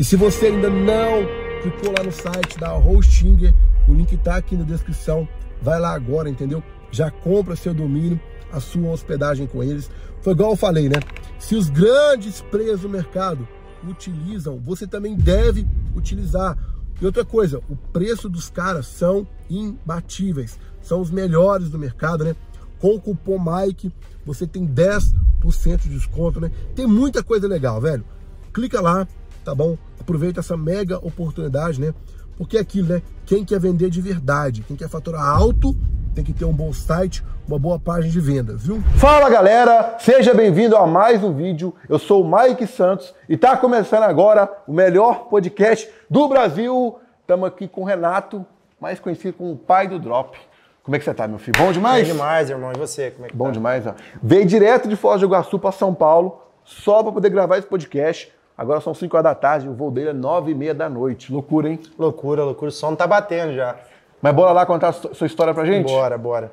E se você ainda não clicou lá no site da Hostinger, o link está aqui na descrição. Vai lá agora, entendeu? Já compra seu domínio, a sua hospedagem com eles. Foi igual eu falei, né? Se os grandes players do mercado utilizam, você também deve utilizar. E outra coisa, o preço dos caras são imbatíveis, são os melhores do mercado, né? Com o cupom Mike, você tem 10% de desconto, né? Tem muita coisa legal, velho. Clica lá, tá bom? Aproveita essa mega oportunidade, né? Porque é aquilo, né? Quem quer vender de verdade, quem quer faturar alto, tem que ter um bom site, uma boa página de vendas, viu? Fala galera, seja bem-vindo a mais um vídeo. Eu sou o Mike Santos e tá começando agora o melhor podcast do Brasil. Estamos aqui com o Renato, mais conhecido como o pai do Drop. Como é que você tá, meu filho? Bom demais? Bom demais, irmão. E você? Como é que Bom tá? demais, ó. Veio direto de Foz do Iguaçu para São Paulo, só para poder gravar esse podcast. Agora são 5 horas da tarde, o voo dele é 9 e meia da noite. Loucura, hein? Loucura, loucura. O som tá batendo já. Mas bora lá contar a sua história pra gente? Bora, bora.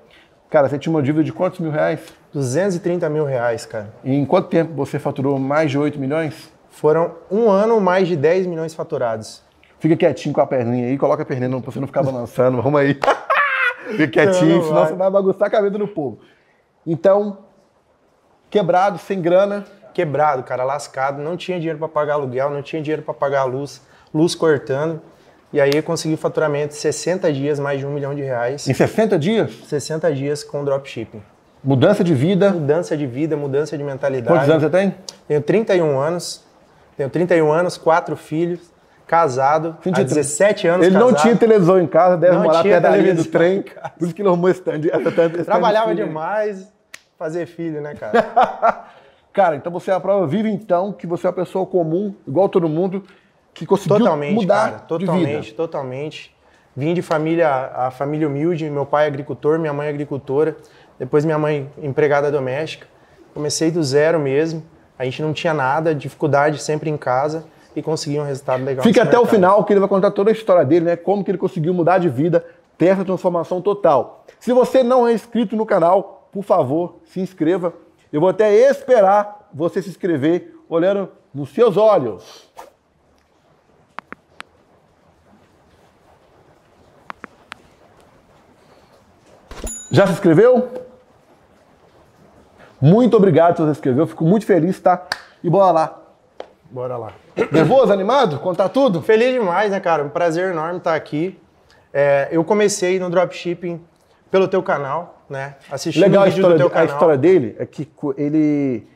Cara, você tinha uma dívida de quantos mil reais? 230 mil reais, cara. E em quanto tempo você faturou mais de 8 milhões? Foram um ano, mais de 10 milhões faturados. Fica quietinho com a perninha aí, coloca a perninha pra você não ficar balançando. Vamos aí. Fica quietinho, Não, não senão vai. você vai bagunçar a cabeça do povo. Então, quebrado, sem grana. Quebrado, cara, lascado. Não tinha dinheiro pra pagar aluguel, não tinha dinheiro pra pagar a luz. Luz cortando. E aí eu consegui faturamento de 60 dias, mais de um milhão de reais. Em 60 dias, 60 dias com dropshipping. mudança de vida. Mudança de vida, mudança de mentalidade. Quantos anos você tem? Tenho 31 anos. Tenho 31 anos, quatro filhos, casado, há 23. 17 anos Ele casado. não tinha televisão em casa, deve Não morar perto da linha do trem. em. Por isso que ele arrumou esse stand Trabalhava filho. demais, fazer filho, né, cara? Cara, então você é a prova viva, então, que você é uma pessoa comum, igual todo mundo, que conseguiu totalmente, mudar cara. Totalmente, totalmente. Vim de família, a família humilde, meu pai é agricultor, minha mãe é agricultora, depois minha mãe empregada doméstica. Comecei do zero mesmo. A gente não tinha nada, dificuldade sempre em casa e consegui um resultado legal. Fica até o mercado. final, que ele vai contar toda a história dele, né? Como que ele conseguiu mudar de vida, ter essa transformação total. Se você não é inscrito no canal, por favor, se inscreva. Eu vou até esperar você se inscrever olhando nos seus olhos. Já se inscreveu? Muito obrigado por você se inscreveu, fico muito feliz, tá? E bora lá. Bora lá. Nervoso, animado? Contar tudo? Feliz demais, né, cara? Um prazer enorme estar aqui. É, eu comecei no dropshipping pelo teu canal, né? Assistindo Legal o a história, do teu a história dele é que ele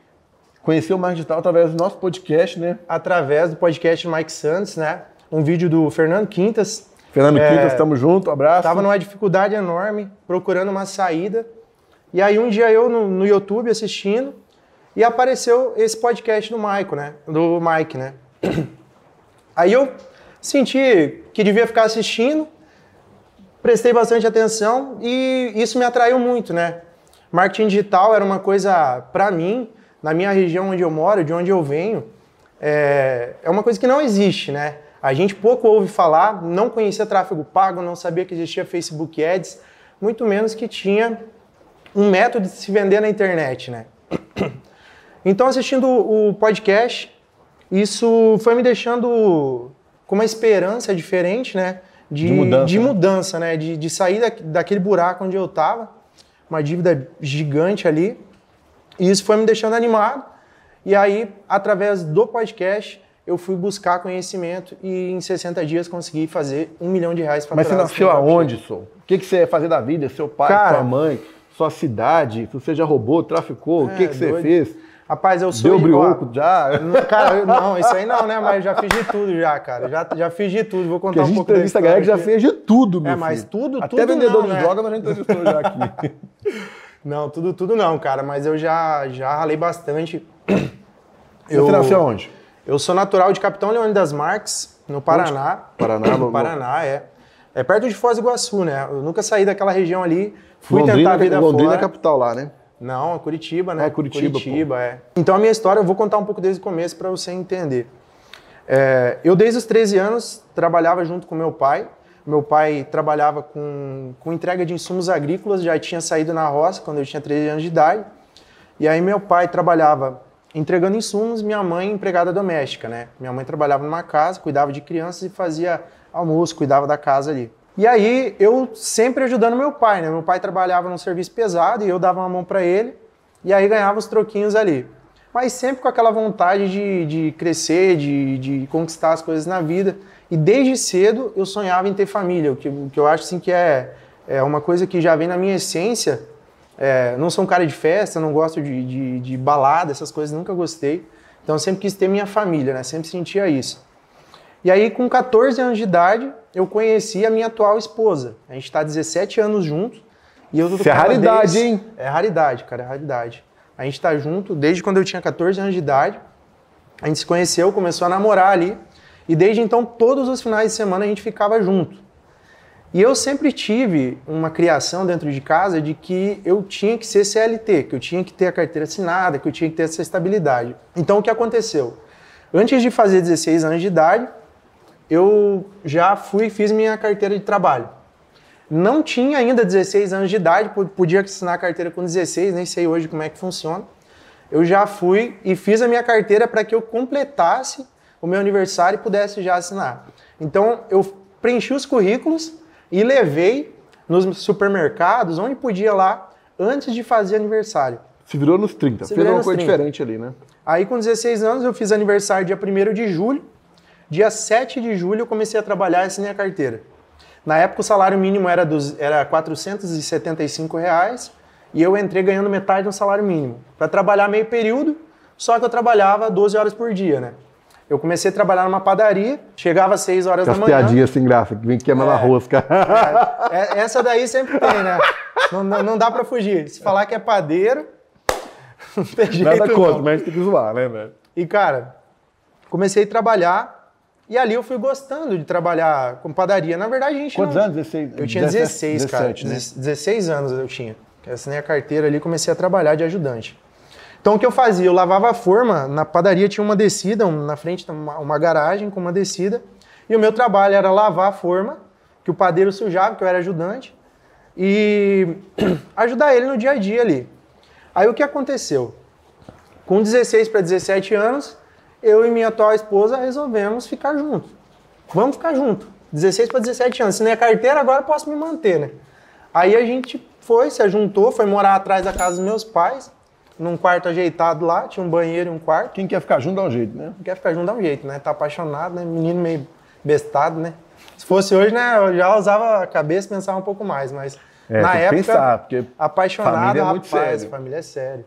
conheceu o marketing digital através do nosso podcast, né? Através do podcast Mike Santos, né? Um vídeo do Fernando Quintas. Fernando É, Quintas, tamo junto, abraço. Tava numa dificuldade enorme, procurando uma saída. E aí um dia eu no, no YouTube assistindo e apareceu esse podcast do Maico, né? Do Mike, né? Aí eu senti que devia ficar assistindo, prestei bastante atenção e isso me atraiu muito, né? Marketing digital era uma coisa, para mim, na minha região onde eu moro, de onde eu venho, é, é uma coisa que não existe, né? A gente pouco ouve falar, não conhecia tráfego pago, não sabia que existia Facebook Ads, muito menos que tinha um método de se vender na internet, né? Então, assistindo o podcast, isso foi me deixando com uma esperança diferente, né? De, De mudança, de né? mudança, né? De, de sair da, daquele buraco onde eu estava, uma dívida gigante ali. E isso foi me deixando animado. E aí, através do podcast, eu fui buscar conhecimento e em 60 dias consegui fazer um milhão de reais Mas você nasceu aonde, Sou? O que, que você ia fazer da vida? Seu pai, Cara- sua mãe, sua cidade? Se você já roubou, traficou, o que, É, que você doido. fez? Rapaz, eu sou... Deu brioco já? Não, Cara, eu- não, isso aí não, né? Mas eu já fiz de tudo já, cara. Já, já fiz de tudo. Vou Porque contar a um gente pouco da entrevista a galera que já fez de tudo, meu É, mas filho. tudo, Até tudo vendedor não, de né? droga, nós já entrevistou já aqui. Não, tudo, tudo não, cara. Mas eu já, já ralei bastante. Você nasceu aonde? Eu sou natural de Capitão Leone das Marques, no Paraná. Paraná, no Paraná, é. É perto de Foz do Iguaçu, né? Eu nunca saí daquela região ali. Fui Londrina, tentar a vida Londrina fora. é capital lá, né? Não, é Curitiba, né? É, Curitiba, Curitiba, é. Então a minha história eu vou contar um pouco desde o começo para você entender. É, eu desde os 13 anos trabalhava junto com meu pai. Meu pai trabalhava com, com entrega de insumos agrícolas, já tinha saído na roça quando eu tinha 13 anos de idade. E aí meu pai trabalhava entregando insumos, minha mãe empregada doméstica, né? Minha mãe trabalhava numa casa, cuidava de crianças e fazia almoço, cuidava da casa ali. E aí eu sempre ajudando meu pai, né? Meu pai trabalhava num serviço pesado e eu dava uma mão para ele e aí ganhava os troquinhos ali. Mas sempre com aquela vontade de, de crescer, de, de conquistar as coisas na vida. E desde cedo eu sonhava em ter família, o que, que eu acho assim que é, é uma coisa que já vem na minha essência. É, não sou um cara de festa, não gosto de, de, de balada, essas coisas nunca gostei. Então sempre quis ter minha família, né? Sempre sentia isso. E aí, com 14 anos de idade, eu conheci a minha atual esposa. A gente está 17 anos juntos. E eu Isso é raridade, hein? É raridade, cara, é raridade. A gente está junto desde quando eu tinha 14 anos de idade. A gente se conheceu, começou a namorar ali. E desde então, todos os finais de semana a gente ficava junto. E eu sempre tive uma criação dentro de casa de que eu tinha que ser CLT, que eu tinha que ter a carteira assinada, que eu tinha que ter essa estabilidade. Então, o que aconteceu? Antes de fazer 16 anos de idade, eu já fui fiz minha carteira de trabalho. Não tinha ainda 16 anos de idade, podia assinar a carteira com 16, nem sei hoje como é que funciona. Eu já fui e fiz a minha carteira para que eu completasse o meu aniversário e pudesse já assinar. Então eu preenchi os currículos e levei nos supermercados, onde podia lá, antes de fazer aniversário. Se virou nos 30, Se fez uma coisa 30. diferente ali, né? Aí com 16 anos eu fiz aniversário dia 1 de julho, Dia 7 de julho eu comecei a trabalhar e assinei a carteira. Na época o salário mínimo era, dos, era 475 reais e eu entrei ganhando metade do salário mínimo. Para trabalhar meio período, só que eu trabalhava 12 horas por dia, né? Eu comecei a trabalhar numa padaria, chegava às 6 horas As da manhã. piadinhas sem graça, que vem queimando é, a rosca. É, é, essa daí sempre tem, né? Não, não, não dá para fugir. Se falar que é padeiro, não tem jeito Nada contra, mas tem que zoar, né, velho? E, cara, comecei a trabalhar, e ali eu fui gostando de trabalhar com padaria. Na verdade, a gente Quantos não... anos? 16? Eu tinha 16, 17, cara. Né? 16 anos eu tinha. Eu assinei a carteira ali e comecei a trabalhar de ajudante. Então o que eu fazia? Eu lavava a forma, na padaria tinha uma descida, na frente uma, uma garagem com uma descida, e o meu trabalho era lavar a forma, que o padeiro sujava, que eu era ajudante, e ajudar ele no dia a dia ali. Aí o que aconteceu? Com 16 para 17 anos, eu e minha atual esposa resolvemos ficar juntos. Vamos ficar juntos. 16 para 17 anos. Se não é carteira, agora posso me manter, né? Aí a gente foi, se juntou, foi morar atrás da casa dos meus pais, num quarto ajeitado lá, tinha um banheiro e um quarto. Quem quer ficar junto dá um jeito, né? Quem quer ficar junto dá um jeito, né? Tá apaixonado, né? Menino meio bestado, né? Se fosse hoje, né, eu já usava a cabeça e pensava um pouco mais, mas é, na época, pensar, apaixonado, família é muito rapaz, sério. família é sério.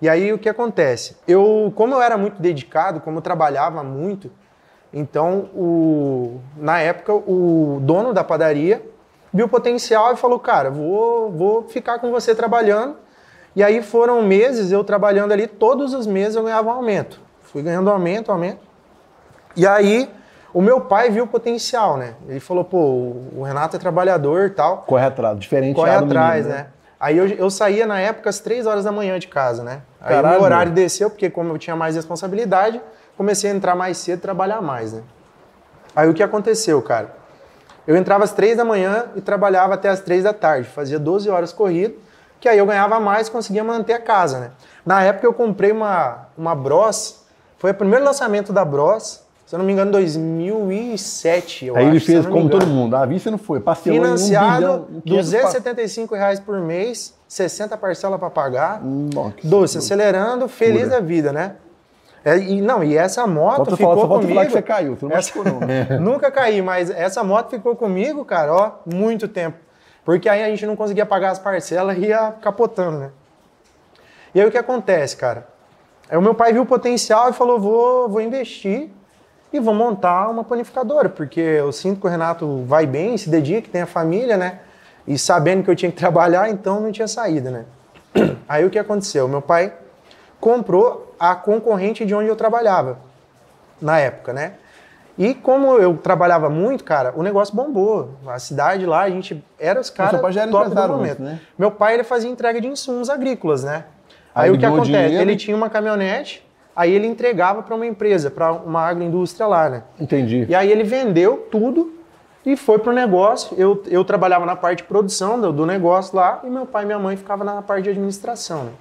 E aí o que acontece? Eu, como eu era muito dedicado, como eu trabalhava muito, então o, na época o dono da padaria viu o potencial e falou, cara, vou, vou ficar com você trabalhando. E aí foram meses eu trabalhando ali, todos os meses eu ganhava um aumento. Fui ganhando aumento, aumento. E aí o meu pai viu o potencial, né? Ele falou, pô, o Renato é trabalhador e tal. Corre atrás, diferente Corre atrás, menino, né? né? Aí eu, eu saía na época às três horas da manhã de casa, né? Aí o meu horário desceu, porque como eu tinha mais responsabilidade, comecei a entrar mais cedo e trabalhar mais, né? Aí o que aconteceu, cara? Eu entrava às três da manhã e trabalhava até às três da tarde, fazia 12 horas corrido, que aí eu ganhava mais e conseguia manter a casa, né? Na época eu comprei uma, uma Bros, foi o primeiro lançamento da Bros, se eu não me engano, 2007, eu Aí acho, ele fez como todo mundo. A vista não foi. Passeou Financiado, em um bilhão, 275 reais por mês, 60 parcelas para pagar. Nossa, doce, acelerando, feliz pura. da vida, né? É, e, não, e essa moto Falta ficou falar, comigo... Falar que você caiu, você não essa, não. Nunca caí, mas essa moto ficou comigo, cara, ó, muito tempo. Porque aí a gente não conseguia pagar as parcelas e ia capotando, né? E aí o que acontece, cara? Aí o meu pai viu o potencial e falou, vou, vou investir e vou montar uma panificadora, porque eu sinto que o Renato vai bem, se dedica, tem a família, né? E sabendo que eu tinha que trabalhar, então não tinha saída, né? Aí o que aconteceu? Meu pai comprou a concorrente de onde eu trabalhava na época, né? E como eu trabalhava muito, cara, o negócio bombou. A cidade lá, a gente era os caras top do momento. né? Meu pai ele fazia entrega de insumos agrícolas, né? Aí, Aí o que acontece? Dinheiro. Ele tinha uma caminhonete Aí ele entregava para uma empresa, para uma agroindústria lá, né? Entendi. E aí ele vendeu tudo e foi pro negócio. Eu, eu trabalhava na parte de produção do, do negócio lá e meu pai e minha mãe ficavam na parte de administração, né?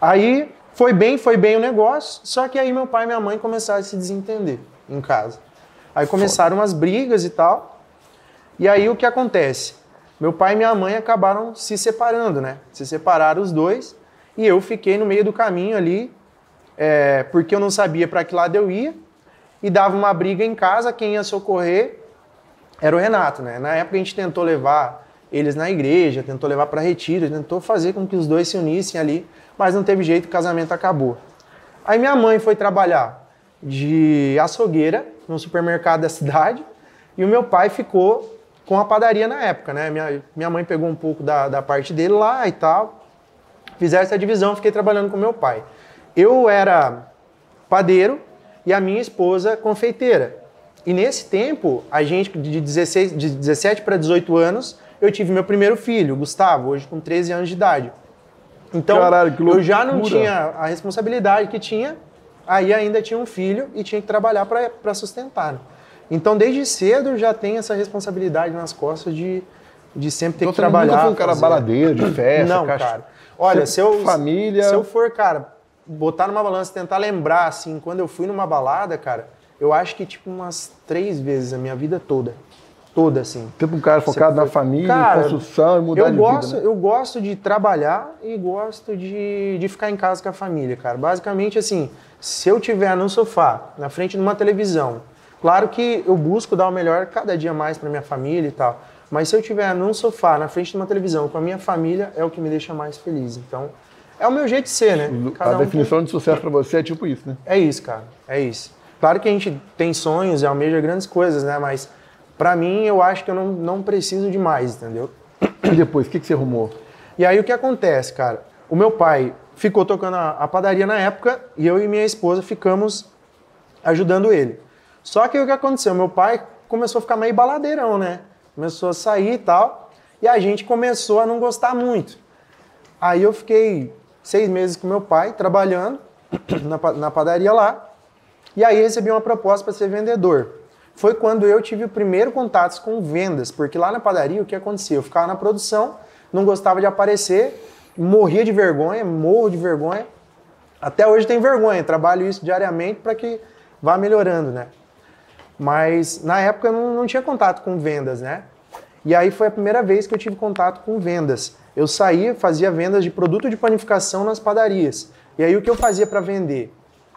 Aí Foi bem, foi bem o negócio, só que aí meu pai e minha mãe começaram a se desentender em casa. Aí começaram umas brigas e tal. E aí o que acontece? Meu pai e minha mãe acabaram se separando, né? Se separaram os dois e eu fiquei no meio do caminho ali, é, porque eu não sabia para que lado eu ia e dava uma briga em casa, quem ia socorrer era o Renato, né? Na época a gente tentou levar eles na igreja, tentou levar para retiro, tentou fazer com que os dois se unissem ali, mas não teve jeito, o casamento acabou. Aí minha mãe foi trabalhar de açougueira no supermercado da cidade e o meu pai ficou com a padaria na época, né? Minha, minha mãe pegou um pouco da, da parte dele lá e tal, fizeram essa divisão, fiquei trabalhando com meu pai. Eu era padeiro e a minha esposa confeiteira. E nesse tempo, a gente de, 16, de 17 para 18 anos, eu tive meu primeiro filho, Gustavo, hoje com 13 anos de idade. Então, Caralho, eu já não tinha a responsabilidade que tinha, aí ainda tinha um filho e tinha que trabalhar para sustentar. Né? Então, desde cedo, já tem essa responsabilidade nas costas de, de sempre ter então, que trabalhar. Nunca foi um cara fazer... baladeiro, de festa, Não, caixa... cara. Olha, se eu, família... se eu for, cara, botar numa balança tentar lembrar, assim, quando eu fui numa balada, cara, eu acho que, tipo, umas três vezes a minha vida toda. Toda, assim. Tipo um cara focado na família, cara, construção e mudar eu de gosto, vida, né? Eu gosto de trabalhar e gosto de, de ficar em casa com a família, cara. Basicamente, assim, se eu tiver no sofá, na frente de uma televisão, claro que eu busco dar o melhor cada dia mais para minha família e tal. Mas se eu tiver num sofá, na frente de uma televisão, com a minha família, é o que me deixa mais feliz. Então, é o meu jeito de ser, né? Cada a um definição tem... de sucesso para você é tipo isso, né? É isso, cara. É isso. Claro que a gente tem sonhos e almeja grandes coisas, né? Mas para mim, eu acho que eu não, não preciso de mais, entendeu? E depois, o que, que você arrumou? E aí o que acontece, cara? O meu pai ficou tocando a, a padaria na época e eu e minha esposa ficamos ajudando ele. Só que o que aconteceu? Meu pai começou a ficar meio baladeirão, né? Começou a sair e tal. E a gente começou a não gostar muito. Aí eu fiquei seis meses com meu pai, trabalhando na, padaria lá. E aí recebi uma proposta para ser vendedor. Foi quando eu tive o primeiro contato com vendas, porque lá na padaria o que acontecia? Eu ficava na produção, não gostava de aparecer, morria de vergonha, morro de vergonha. Até hoje tem vergonha, trabalho isso diariamente para que vá melhorando, né? Mas na época eu não, não tinha contato com vendas, né? E aí foi a primeira vez que eu tive contato com vendas. Eu saía, fazia vendas de produto de panificação nas padarias. E aí o que eu fazia para vender?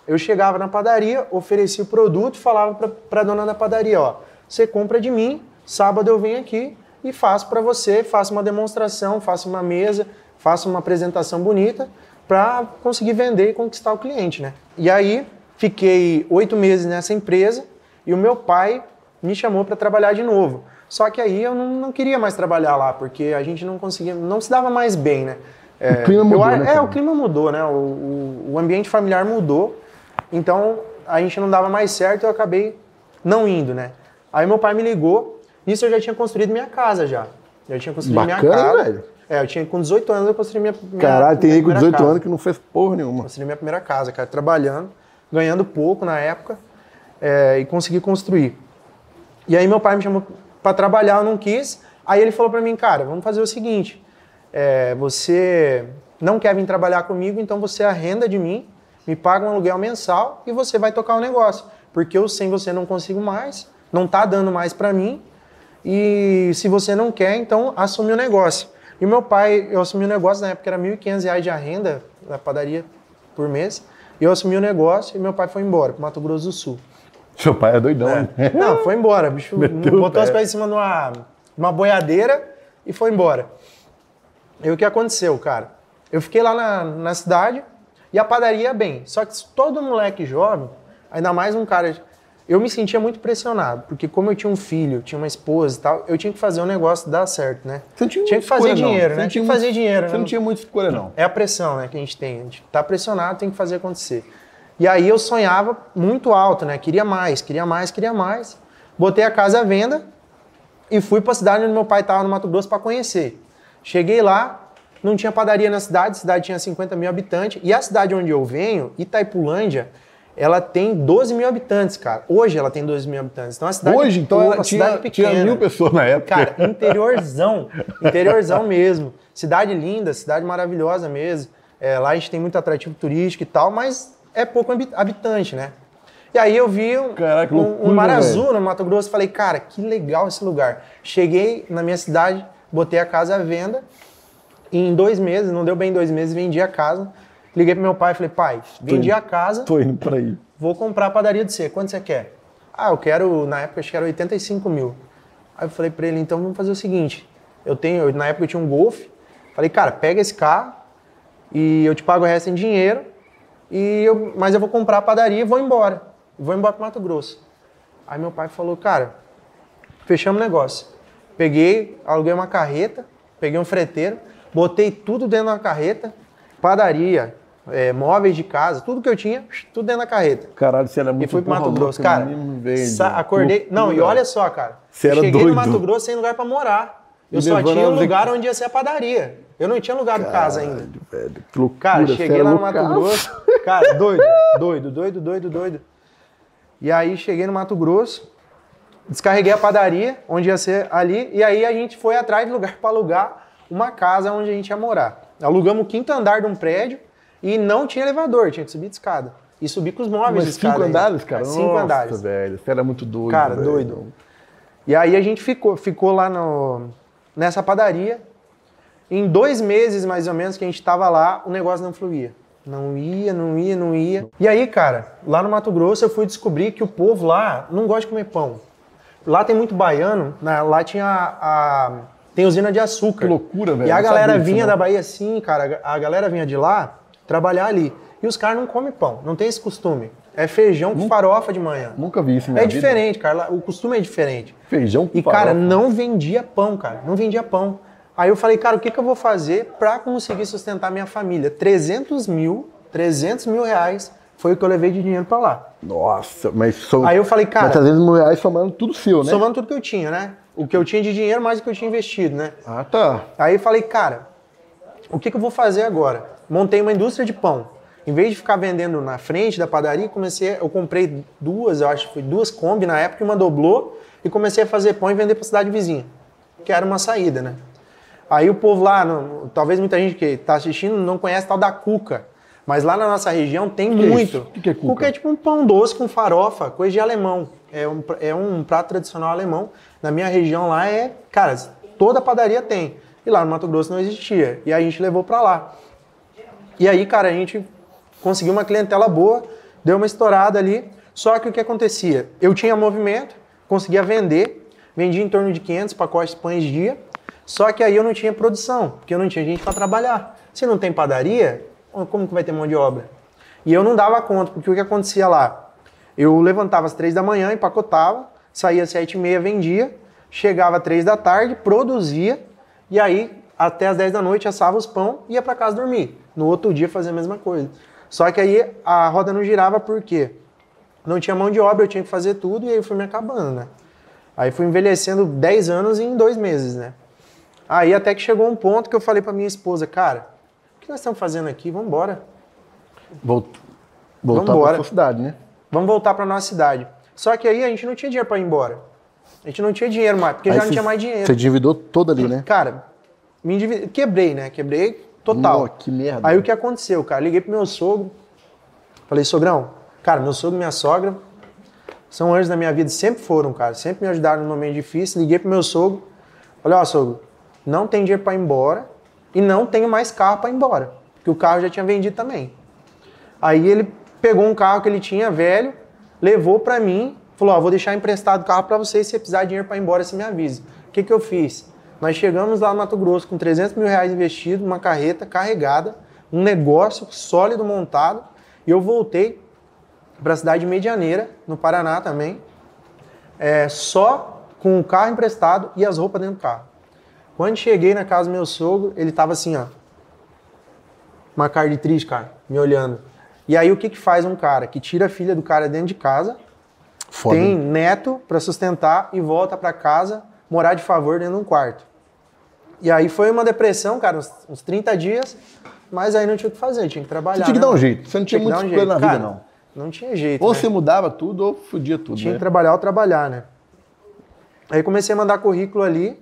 Eu chegava na padaria, oferecia o produto, falava para a dona da padaria, ó, você compra de mim, sábado eu venho aqui e faço para você, faço uma demonstração, faço uma mesa, faço uma apresentação bonita para conseguir vender e conquistar o cliente, né? E aí fiquei oito meses nessa empresa e o meu pai me chamou para trabalhar de novo. Só que aí eu não, não, queria mais trabalhar lá, porque a gente não conseguia, não se dava mais bem, né? É, o clima mudou, eu, né? É, o clima mudou, né? O, o, o, ambiente familiar mudou, então a gente não dava mais certo e eu acabei não indo, né? Aí meu pai me ligou, nisso eu já tinha construído minha casa já. Já tinha construído Bacana, minha casa. velho. É, eu tinha com 18 anos eu construí minha, minha Caralho, tem aí com 18 casa. anos que não fez porra nenhuma. Construí minha primeira casa, cara, trabalhando, ganhando pouco na época é, e consegui construir. E aí meu pai me chamou para trabalhar, eu não quis. Aí ele falou para mim, cara, vamos fazer o seguinte: é, você não quer vir trabalhar comigo, então você arrenda de mim, me paga um aluguel mensal e você vai tocar o negócio. Porque eu sem você não consigo mais, não tá dando mais para mim. E se você não quer, então assume o negócio. E meu pai, eu assumi o negócio na época era R$ 1.500 de arrenda na padaria por mês. Eu assumi o negócio e meu pai foi embora para Mato Grosso do Sul. Seu pai é doidão, É. né? Não, foi embora. O bicho Meteu botou as pés em cima de uma, uma boiadeira e foi embora. E o que aconteceu, cara? Eu fiquei lá na, na cidade e a padaria ia bem. Só que todo moleque jovem, ainda mais um cara. Eu me sentia muito pressionado, porque como eu tinha um filho, tinha uma esposa e tal, eu tinha que fazer o negócio dar certo, né? Você não tinha, Tinha que fazer escolha, dinheiro, né? não Tinha que fazer dinheiro, Você né? não tinha muita escolha, não. É a pressão, né, que a gente tem. A gente tá pressionado, tem que fazer acontecer. E aí eu sonhava muito alto, né? Queria mais, queria mais, queria mais. Botei a casa à venda e fui para a cidade onde meu pai estava no Mato Grosso para conhecer. Cheguei lá, não tinha padaria na cidade, a cidade tinha 50 mil habitantes. E a cidade onde eu venho, Itaipulândia, ela tem 12 mil habitantes, cara. Hoje ela tem 12 mil habitantes. Então a cidade Hoje, então, uma ela tinha, cidade tinha pequena. mil pessoas na época. Cara, interiorzão. interiorzão mesmo. Cidade linda, cidade maravilhosa mesmo. É, lá a gente tem muito atrativo turístico e tal, mas é pouco habi- habitante, né? E aí eu vi um, Caraca, loucura, um mar velho. azul no Mato Grosso e falei, cara, que legal esse lugar. Cheguei na minha cidade, botei a casa à venda e em dois meses, não deu bem dois meses, vendi a casa. Liguei pro meu pai e falei, pai, vendi a casa, Tô indo pra aí. vou comprar a padaria de você. Quanto você quer? Ah, eu quero, na época, acho que era 85 mil. Aí eu falei pra ele, então vamos fazer o seguinte. Eu tenho, na época eu tinha um Golf. Falei, cara, pega esse carro e eu te pago o resto em dinheiro. E eu, mas eu vou comprar a padaria e vou embora. Vou embora pro Mato Grosso. Aí meu pai falou, cara, fechamos o negócio. Peguei, aluguei uma carreta, peguei um freteiro, botei tudo dentro da carreta, padaria, é, móveis de casa, tudo que eu tinha, tudo dentro da carreta. Caralho, você era muito E fui pro Mato Grosso, cara. acordei. Não, e olha só, cara. Você era Cheguei doido. no Mato Grosso sem lugar pra morar. Eu só tinha um lugar onde ia ser a padaria. Eu não tinha lugar de casa ainda. Velho, que loucura. Cara, cheguei lá no Mato. Grosso. Cara, doido, doido, doido, doido, doido. E aí cheguei no Mato Grosso, descarreguei a padaria, onde ia ser ali, e aí a gente foi atrás de lugar para alugar uma casa onde a gente ia morar. Alugamos o quinto andar de um prédio e não tinha elevador, tinha que subir de escada. E subir com os móveis Mas de cinco escada. ainda. andares, cara? Cinco andares. velho. Você era muito doido. Cara, velho. doido. E aí a gente ficou, ficou lá no, nessa padaria. Em dois meses, mais ou menos, que a gente tava lá, o negócio não fluía. Não ia, não ia, não ia. E aí, cara, lá no Mato Grosso eu fui descobrir que o povo lá não gosta de comer pão. Lá tem muito baiano, na- lá tinha a, a- tem usina de açúcar. Que loucura, velho. E a galera vinha da Bahia assim, cara, a galera vinha de lá trabalhar ali. E os caras não comem pão, não tem esse costume. É feijão com farofa de manhã. Nunca vi isso em minha É vida. diferente, cara. O costume é diferente. Feijão com E, cara, farofa. não vendia pão, cara. Não vendia pão. Aí eu falei, cara, o que, que eu vou fazer pra conseguir sustentar minha família? 300 mil, 300 mil reais foi o que eu levei de dinheiro pra lá. Nossa, mas são... Aí eu falei, cara, Mas 300 mil reais somando tudo seu, né? somando tudo que eu tinha, né? O que eu tinha de dinheiro mais o que eu tinha investido, né? Ah, tá. Aí eu falei, cara, o que, que eu vou fazer agora? Montei uma indústria de pão. Em vez de ficar vendendo na frente da padaria, comecei, eu comprei duas, eu acho que foi duas Kombi na época, uma doblou e comecei a fazer pão e vender para cidade vizinha, que era uma saída, né? Aí o povo lá, não- talvez muita gente que está assistindo não conhece tal da cuca, mas lá na nossa região tem que é muito. O que que é cuca? Cuca é tipo um pão doce com farofa, coisa de alemão. É um, é um prato tradicional alemão. Na minha região lá é, cara, toda padaria tem. E lá no Mato Grosso não existia. E a gente levou pra lá. E aí, cara, a gente conseguiu uma clientela boa, deu uma estourada ali. Só que o que acontecia? Eu tinha movimento, conseguia vender, vendia em torno de 500 pacotes de pães dia. Só que aí eu não tinha produção, porque eu não tinha gente para trabalhar. Se não tem padaria, como que vai ter mão de obra? E eu não dava conta, porque o que acontecia lá? Eu levantava às três da manhã, empacotava, saía às sete e meia, vendia, chegava às três da tarde, produzia, e aí até às 10 da noite assava os pão e ia para casa dormir. No outro dia fazia a mesma coisa. Só que aí a roda não girava porque não tinha mão de obra, eu tinha que fazer tudo e aí fui me acabando, né? Aí fui envelhecendo 10 anos em dois meses, né? Aí até que chegou um ponto que eu falei para minha esposa, cara, o que nós estamos fazendo aqui? Vamos embora. Volt... Voltar pra sua cidade, né? Vamos voltar para nossa cidade. Só que aí a gente não tinha dinheiro para ir embora. A gente não tinha dinheiro mais, porque Aí já não tinha mais dinheiro. Você endividou todo ali, né? Cara, me endivid- quebrei, né? Quebrei total. Que merda. Aí o que aconteceu, cara? Liguei pro meu sogro, falei, sogrão, cara, meu sogro e minha sogra são anjos da minha vida, sempre foram, cara, sempre me ajudaram no momento difícil. Liguei pro meu sogro, falei, ó, sogro, não tem dinheiro para ir embora e não tenho mais carro para ir embora, porque o carro já tinha vendido também. Aí ele pegou um carro que ele tinha velho, levou pra mim, falou: Ó, vou deixar emprestado o carro pra você, se você precisar de dinheiro pra ir embora, você me avisa. O que, que eu fiz? Nós chegamos lá no Mato Grosso com 300 mil reais investido, uma carreta carregada, um negócio sólido montado, e eu voltei pra cidade de Medianeira, no Paraná também, é, só com o carro emprestado e as roupas dentro do carro. Quando cheguei na casa do meu sogro, ele tava assim, ó, uma cara de triste, cara, me olhando. E aí o que que faz um cara que tira a filha do cara dentro de casa, Foda. tem neto pra sustentar e volta pra casa morar de favor dentro de um quarto. E aí foi uma depressão, cara, uns, uns 30 dias, mas aí não tinha o que fazer, tinha que trabalhar. Você tinha que né, dar um jeito. Você não tinha muita dar um na vida, Cara, não. Não tinha jeito. Ou né? você mudava tudo ou fudia tudo, Tinha né? que trabalhar ou trabalhar, né? Aí comecei a mandar currículo ali.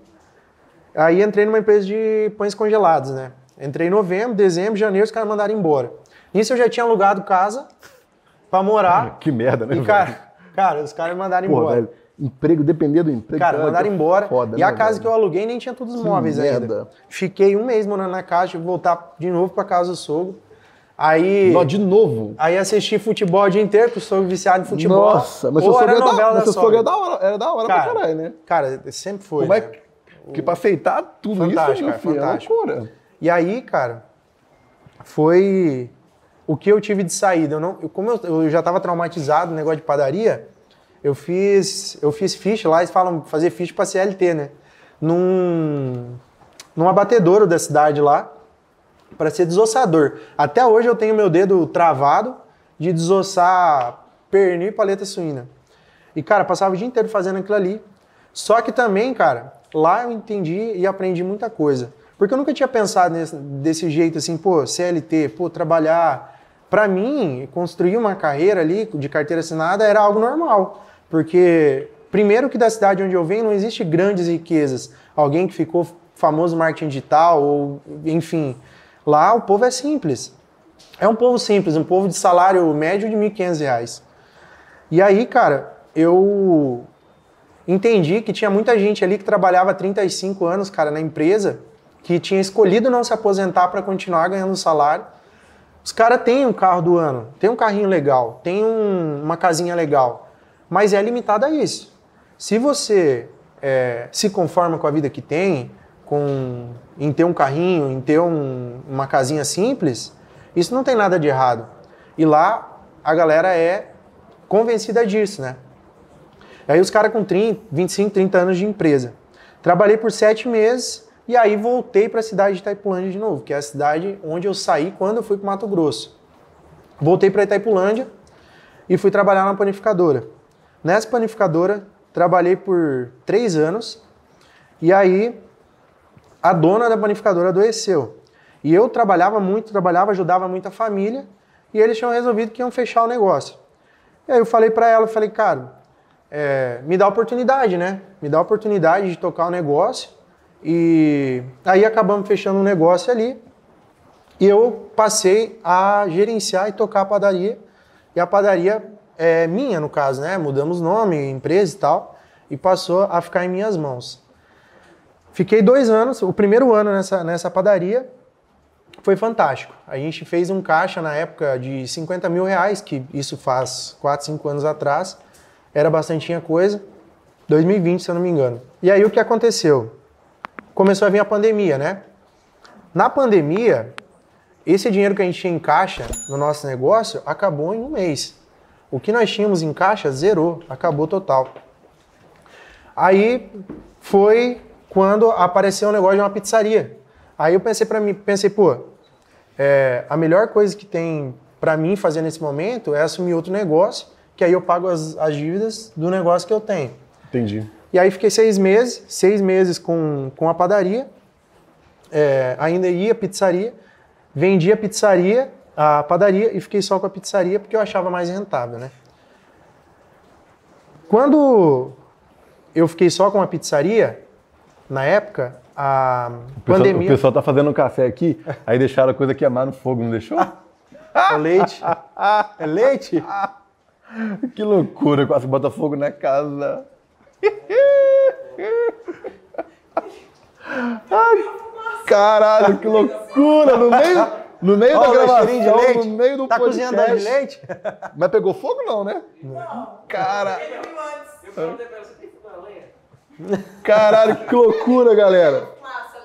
Aí entrei numa empresa de pães congelados, né? Entrei em novembro, dezembro, janeiro, os caras mandaram embora. Nisso eu já tinha alugado casa pra morar. Que merda, né? E, cara, cara, os caras mandaram Pô, embora. velho, emprego, depender do emprego. Cara, é mandaram é embora. Foda, e a né, casa velho? que eu aluguei nem tinha todos os Que móveis ainda. merda. Fiquei um mês morando na que voltar de novo pra casa do sogro. Aí, Nó, de novo. aí assisti futebol o dia inteiro, porque sou viciado em futebol. Nossa, mas seu era sogro é novela da, mas da seu sogro sogra. é da hora, era da hora Cara, pra caralho, né? Cara, sempre foi. Como é né? que, que pra aceitar tudo Fantástico, isso, meu cara, filho, é loucura. E aí, cara, foi o que eu tive de saída. Eu não, eu- como eu, eu já estava traumatizado no negócio de padaria, eu fiz, eu fiz ficha lá, eles falam fazer ficha para CLT, né? Num, num abatedouro da cidade lá, para ser desossador. Até hoje eu tenho meu dedo travado de desossar pernil e paleta suína. E, cara, passava o dia inteiro fazendo aquilo ali. Só que também, cara, lá eu entendi e aprendi muita coisa. Porque eu nunca tinha pensado nesse- desse jeito assim, pô, CLT, pô, trabalhar. Pra mim, construir uma carreira ali de carteira assinada era algo normal. Porque, primeiro que da cidade onde eu venho não existe grandes riquezas. Alguém que ficou famoso marketing digital, ou enfim. Lá o povo é simples. É um povo simples, um povo de salário médio de 1.500 reais. E aí, cara, eu entendi que tinha muita gente ali que trabalhava há 35 anos, cara, na empresa, que tinha escolhido não se aposentar para continuar ganhando salário. Os caras têm um carro do ano, tem um carrinho legal, tem um- uma casinha legal, mas é limitado a isso. Se você é, se conforma com a vida que tem, com, em ter um carrinho, em ter um- uma casinha simples, isso não tem nada de errado. E lá a galera é convencida disso, né? Aí os caras com 30, 25, 30 anos de empresa. Trabalhei por sete meses e aí voltei para a cidade de Itaipulândia de novo, que é a cidade onde eu saí quando eu fui para Mato Grosso. Voltei para Itaipulândia e fui trabalhar na panificadora. Nessa panificadora, trabalhei por três anos e aí a dona da panificadora adoeceu. E eu trabalhava muito, trabalhava, ajudava muito a família e eles tinham resolvido que iam fechar o negócio. E aí eu falei para ela, falei, cara, é, me dá oportunidade, né? Me dá oportunidade de tocar o negócio. E aí acabamos fechando um negócio ali. E eu passei a gerenciar e tocar a padaria. E a padaria é minha, no caso, né? Mudamos nome, empresa e tal. E passou a ficar em minhas mãos. Fiquei dois anos, o primeiro ano nessa, nessa padaria foi fantástico. A gente fez um caixa na época de 50 mil reais, que isso faz 4, 5 anos atrás. Era bastante coisa. 2020, se eu não me engano. E aí o que aconteceu? Começou a vir a pandemia, né? Na pandemia, esse dinheiro que a gente tinha em caixa no nosso negócio acabou em um mês. O que nós tínhamos em caixa zerou, acabou total. Aí foi quando apareceu o negócio de uma pizzaria. Aí eu pensei para mim, pensei, pô, é, a melhor coisa que tem para mim fazer nesse momento é assumir outro negócio, que aí eu pago as, as dívidas do negócio que eu tenho. Entendi. E aí fiquei seis meses, seis meses com, com a padaria, é, ainda ia pizzaria, vendia a pizzaria, a padaria e fiquei só com a pizzaria porque eu achava mais rentável, né? Quando eu fiquei só com a pizzaria, na época, a O pessoal, pandemia... o pessoal tá fazendo um café aqui, aí deixaram a coisa queimar no fogo, não deixou? É leite. É leite? que loucura, quase bota fogo na casa. Ai, caralho, que loucura! No meio, no meio da gravação, cheirinho de leite. no meio do tá podcast. cozinhando doce de leite? Mas pegou fogo não, né? Cara, Eu perguntei pra ela, você tem fogão a lenha? caralho, que loucura, galera. Não é massa.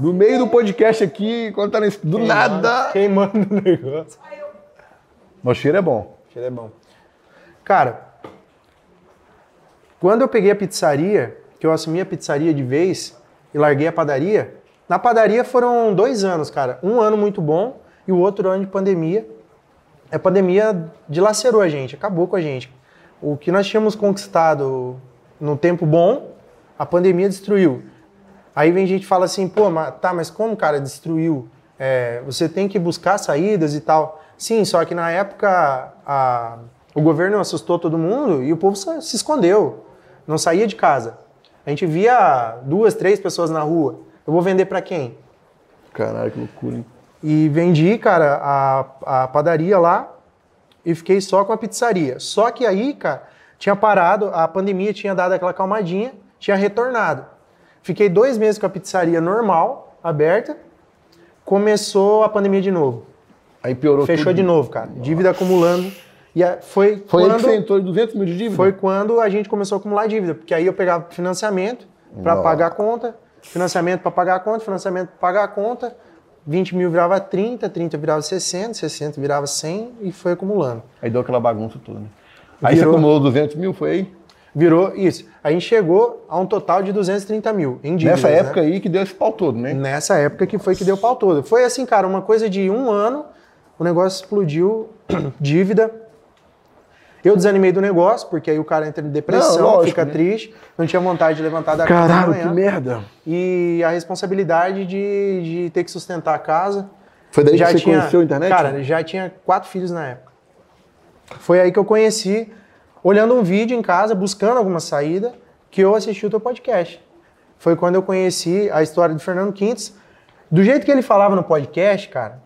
No meio do podcast aqui, quando tá nesse, do nada. Queimando o negócio. Mas o cheiro é bom. O cheiro é bom. Cara, quando eu peguei a pizzaria, que eu assumi a pizzaria de vez e larguei a padaria, na padaria foram dois anos, cara. Um ano muito bom e o outro ano de pandemia. A pandemia dilacerou a gente, acabou com a gente. O que nós tínhamos conquistado no tempo bom, a pandemia destruiu. Aí vem gente fala assim, pô, mas, tá, mas como, cara, destruiu? É, você tem que buscar saídas e tal. Sim, só que na época a- o governo assustou todo mundo e o povo se escondeu, não saía de casa. A gente via duas, três pessoas na rua. Eu vou vender para quem? Caralho, que loucura, hein? E vendi, cara, a, a padaria lá e fiquei só com a pizzaria. Só que aí, cara, tinha parado, a pandemia tinha dado aquela calmadinha, tinha retornado. Fiquei dois meses com a pizzaria normal, aberta. Começou a pandemia de novo. Aí piorou Fechou tudo. de novo, cara. Dívida acumulando. E foi, Foi quando, você entrou em 200 mil de dívida? foi quando a gente começou a acumular dívida. Porque aí eu pegava financiamento para Nossa. pagar a conta, financiamento para pagar a conta, financiamento para pagar a conta. 20 mil virava 30, 30 virava 60, 60 virava 100 e foi acumulando. Aí deu aquela bagunça toda, né? Aí Virou. você acumulou 200 mil, foi aí? Virou isso. A gente chegou a um total de 230 mil em dívidas. Nessa né? época aí que deu esse pau todo, né? Nessa época que foi que deu pau todo. Foi assim, cara, uma coisa de um ano, o negócio explodiu, dívida. Eu desanimei do negócio, porque aí o cara entra em depressão, Não, lógico, fica né? triste, não tinha vontade de levantar da cama de Caralho, que merda. E a responsabilidade de, de ter que sustentar a casa. Foi daí já que você tinha, conheceu a internet? Cara, já tinha quatro filhos na época. Foi aí que eu conheci, olhando um vídeo em casa, buscando alguma saída, que eu assisti o teu podcast. Foi quando eu conheci a história do Fernando Quintes. Do jeito que ele falava no podcast, cara,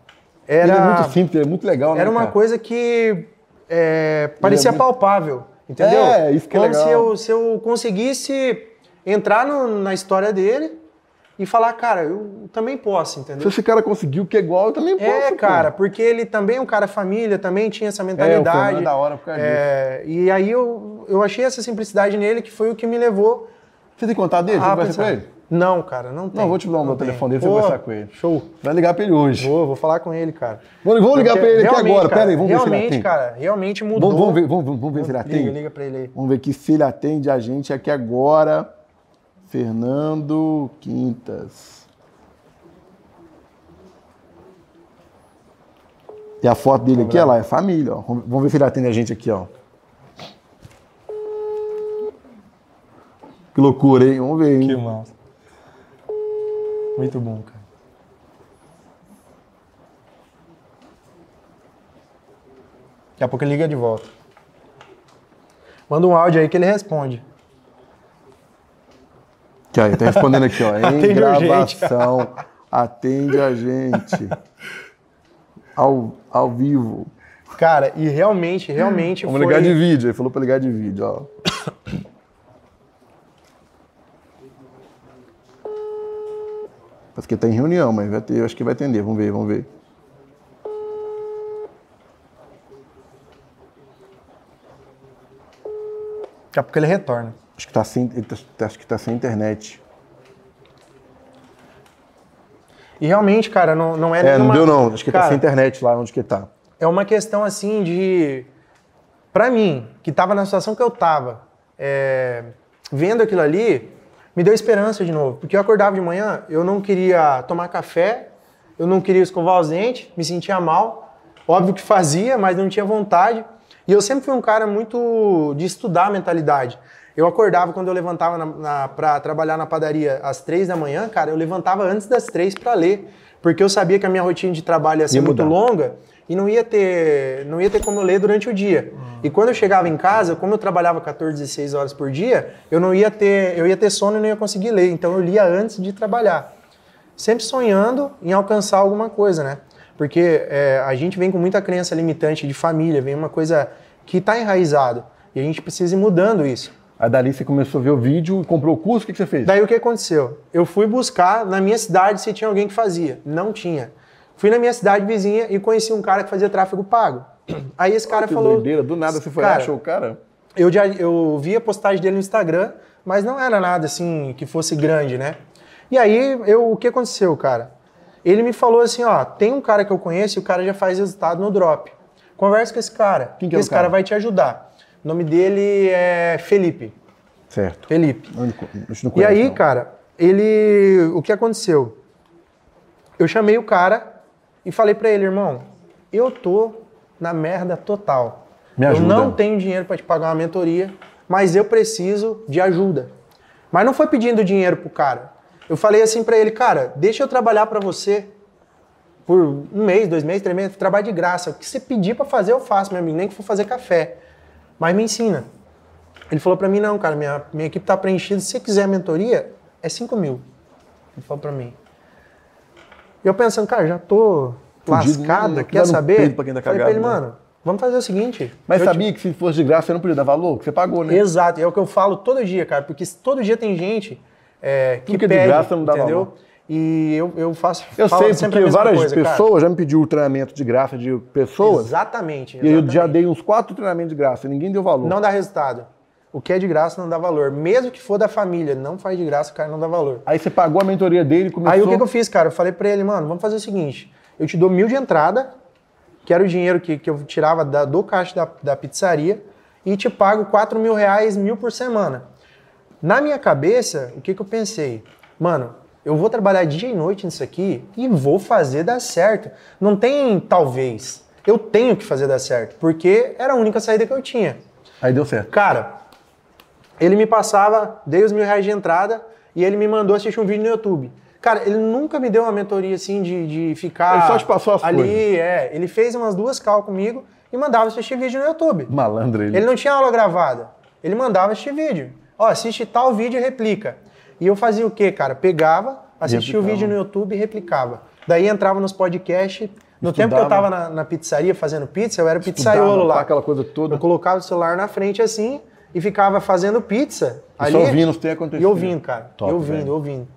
era, Ele é muito simples, ele é muito legal, né, era uma cara? coisa que é, parecia muito- palpável, entendeu? É, isso que é Como legal. se eu, se eu conseguisse entrar no- na história dele e falar, cara, eu também posso, entendeu? Se esse cara conseguiu que é igual, eu também posso. É, pô. cara, porque ele também é um cara família, também tinha essa É, o mentalidade. É da hora por causa disso. É, e aí eu, eu achei essa simplicidade nele que foi o que me levou Você tem contato dele? Você a conversa com ele? Não, cara, não tem. Não, vou te dar o meu tem. telefone dele você Pô, conversar com ele. Show. Vai ligar pra ele hoje. Vou, vou falar com ele, cara. Vamos, vamos ligar pra ele aqui realmente, agora. cara, Pera aí, vamos ver se ele Realmente, atende. cara, realmente mudou. Vamos, vamos ver, vamos, vamos ver se ele atende. Liga, liga pra ele aí. Vamos ver aqui se ele atende a gente aqui agora. Fernando Quintas. E a foto dele aqui, olha lá, é família, ó. Vamos vamos ver se ele atende a gente aqui, ó. Que loucura, hein? Vamos ver, hein? Que massa. Muito bom, cara. Daqui a pouco ele liga de volta. Manda um áudio aí que ele responde. Ó, ele tá respondendo aqui, ó. Em gravação. Atende a gente. Ao, ao vivo. Cara, e realmente, realmente Vamos foi... ligar de vídeo. Ele falou pra ligar de vídeo, ó. Parece que ele tá em reunião, mas vai ter, acho que vai atender. Vamos ver, vamos ver. Daqui a pouco ele retorna. Acho que tá sem, ele tá- acho que tá sem internet. E realmente, cara, não, não é É, não nenhuma- deu não. Acho que tá Cara, sem internet lá onde que tá. É uma questão assim de. Pra mim, que tava na situação que eu tava, é, vendo aquilo ali, me deu esperança de novo. Porque eu acordava de manhã, eu não queria tomar café, eu não queria escovar os dentes, me sentia mal. Óbvio que fazia, mas não tinha vontade. E eu sempre fui um cara muito de estudar a mentalidade. Eu acordava quando eu levantava na, na, para trabalhar na padaria às três da manhã, cara, eu levantava antes das três para ler, porque eu sabia que a minha rotina de trabalho ia ser muito longa e não ia ter, não ia ter como eu ler durante o dia. E quando eu chegava em casa, como eu trabalhava 14, 16 horas por dia, eu não ia ter, eu ia ter sono e não ia conseguir ler. Então eu lia antes de trabalhar sempre sonhando em alcançar alguma coisa, né? Porque é, a gente vem com muita crença limitante de família, vem uma coisa que está enraizado e a gente precisa ir mudando isso. Aí dali você começou a ver o vídeo e comprou o curso, o que, que você fez? Daí o que aconteceu? Eu fui buscar na minha cidade se tinha alguém que fazia. Não tinha. Fui na minha cidade vizinha e conheci um cara que fazia tráfego pago. Aí esse cara que falou. doideira, do nada você foi lá, Cara, achou o cara? eu já eu vi a postagem dele no Instagram, mas não era nada assim que fosse grande, né? E aí eu, o que aconteceu, cara? Ele me falou assim, ó, tem um cara que eu conheço e o cara já faz resultado no drop. Conversa com esse cara. Quem que é o esse cara? cara? vai te ajudar. O nome dele é Felipe. Certo. Felipe. Não, não E aí, não. cara, ele. O que aconteceu? Eu chamei o cara e falei pra ele, irmão, eu tô na merda total. Me eu ajuda. não tenho dinheiro pra te pagar uma mentoria, mas eu preciso de ajuda. Mas não foi pedindo dinheiro pro cara. Eu falei assim pra ele, cara, deixa eu trabalhar pra você por um mês, dois meses, três meses, trabalho de graça. O que você pedir pra fazer, eu faço, meu amigo, nem que for fazer café. Mas me ensina. Ele falou pra mim, não, cara, minha, minha equipe tá preenchida, se você quiser a mentoria, é 5 mil. Ele falou pra mim. E eu pensando, cara, já tô Fudido, lascado, não- quer saber? pra quem tá Falei pra cagado, ele, né? mano, vamos fazer o seguinte. Mas eu te- sabia que se fosse de graça você não podia dar valor? Que você pagou, né? Exato, é o que eu falo todo dia, cara, porque todo dia tem gente é, que que é de pede, graça não dá entendeu? valor. E eu, eu faço Eu sei, porque várias coisa, cara. pessoas já me pediu o treinamento de graça de pessoas. Exatamente, E aí eu já exatamente. dei uns quatro treinamentos de graça, ninguém deu valor. Não dá resultado. O que é de graça não dá valor. Mesmo que for da família, não faz de graça, o cara não dá valor. Aí você pagou a mentoria dele e começou. Aí o que, que eu fiz, cara? Eu falei pra ele, mano, vamos fazer o seguinte: eu te dou mil de entrada, que era o dinheiro que, que eu tirava da- do caixa da, da pizzaria, e te pago quatro mil reais, mil por semana. Na minha cabeça, o que, que eu pensei? Mano, eu vou trabalhar dia e noite nisso aqui e vou fazer dar certo. Não tem talvez. Eu tenho que fazer dar certo, porque era a única saída que eu tinha. Aí deu certo. Cara, ele me passava, dei os mil reais de entrada e ele me mandou assistir um vídeo no YouTube. Cara, ele nunca me deu uma mentoria assim de, de ficar. Ele só te passou as ali, coisas. é. Ele fez umas duas cal comigo e mandava assistir vídeo no YouTube. Malandro ele. Ele não tinha aula gravada. Ele mandava assistir vídeo. Ó, assiste tal vídeo e replica. E eu fazia o quê, cara? Pegava, assistia o vídeo no YouTube e replicava. Daí entrava nos podcasts. No tempo que eu Estudava. tava na, na pizzaria fazendo pizza, eu era pizzaiolo lá. Aquela coisa toda. Eu colocava o celular na frente assim e ficava fazendo pizza E ali. só ouvindo os acontecido. E ouvindo, cara. Top, e ouvindo, velho. ouvindo.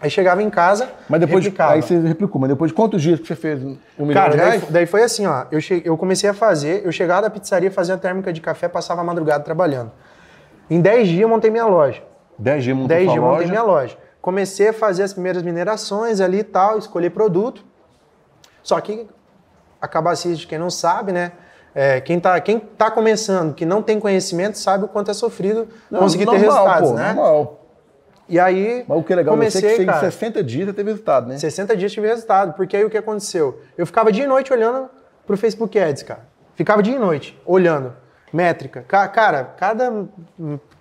Aí chegava em casa, Mas depois de, replicava. aí você replicou, mas depois de quantos dias que você fez um milhão Cara, de daí, reais? daí foi assim, ó. Eu, che- eu comecei a fazer, eu chegava da pizzaria, fazia térmica de café, passava a madrugada trabalhando. Em 10 dias eu montei minha loja. 10 dias montou 10 sua dias montei minha loja. Comecei a fazer as primeiras minerações ali e tal, escolher produto. Só que a cabacista, quem não sabe, né? É, quem, tá, quem tá começando, que não tem conhecimento, sabe o quanto é sofrido Não, conseguir ter normal, resultados, pô, né? Normal. E aí, Mas o que é legal, comecei, você que cara, em 60 dias, teve resultado, né? 60 dias tive resultado, porque aí o que aconteceu? Eu ficava dia e noite olhando pro Facebook Ads, cara. Ficava dia e noite olhando, métrica. Ca- Cara, cada,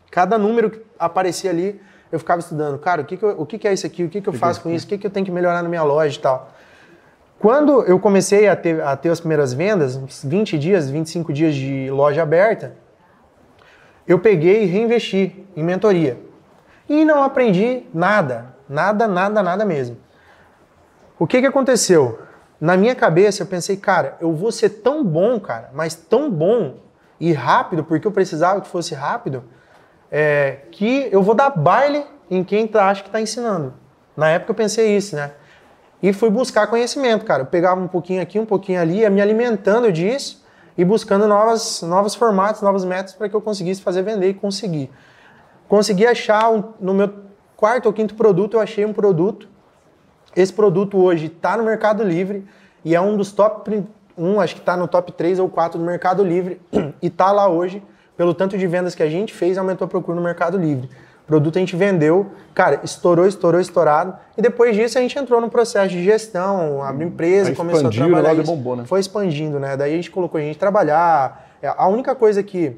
cada número que aparecia ali, eu ficava estudando. Cara, o que, que, eu- o que, que é isso aqui? O que, que eu faço com isso? O que, que eu tenho que melhorar na minha loja e tal? Quando eu comecei a ter, a ter as primeiras vendas, uns 20 dias, 25 dias de loja aberta, eu peguei e reinvesti em mentoria. E não aprendi nada, nada, nada, nada mesmo. O que que aconteceu? Na minha cabeça eu pensei, cara, eu vou ser tão bom, cara, mas tão bom e rápido, porque eu precisava que fosse rápido, é, que eu vou dar baile em quem tá, acha que está ensinando. Na época eu pensei isso, né? E fui buscar conhecimento, cara. Eu pegava um pouquinho aqui, um pouquinho ali, ia me alimentando disso e buscando novas, novos formatos, novos métodos para que eu conseguisse fazer vender e conseguir. Consegui achar, um- no meu quarto ou quinto produto, eu achei um produto. Esse produto hoje está no Mercado Livre e é um dos top, um, acho que está no top 3 ou 4 do Mercado Livre e está lá hoje, pelo tanto de vendas que a gente fez, aumentou a procura no Mercado Livre. O produto a gente vendeu, cara, estourou, estourou, estourado. E depois disso a gente entrou no processo de gestão, abriu empresa, Aí começou a trabalhar isso. bombou, né? Foi expandindo, né? Daí a gente colocou a gente trabalhar. É, A única coisa que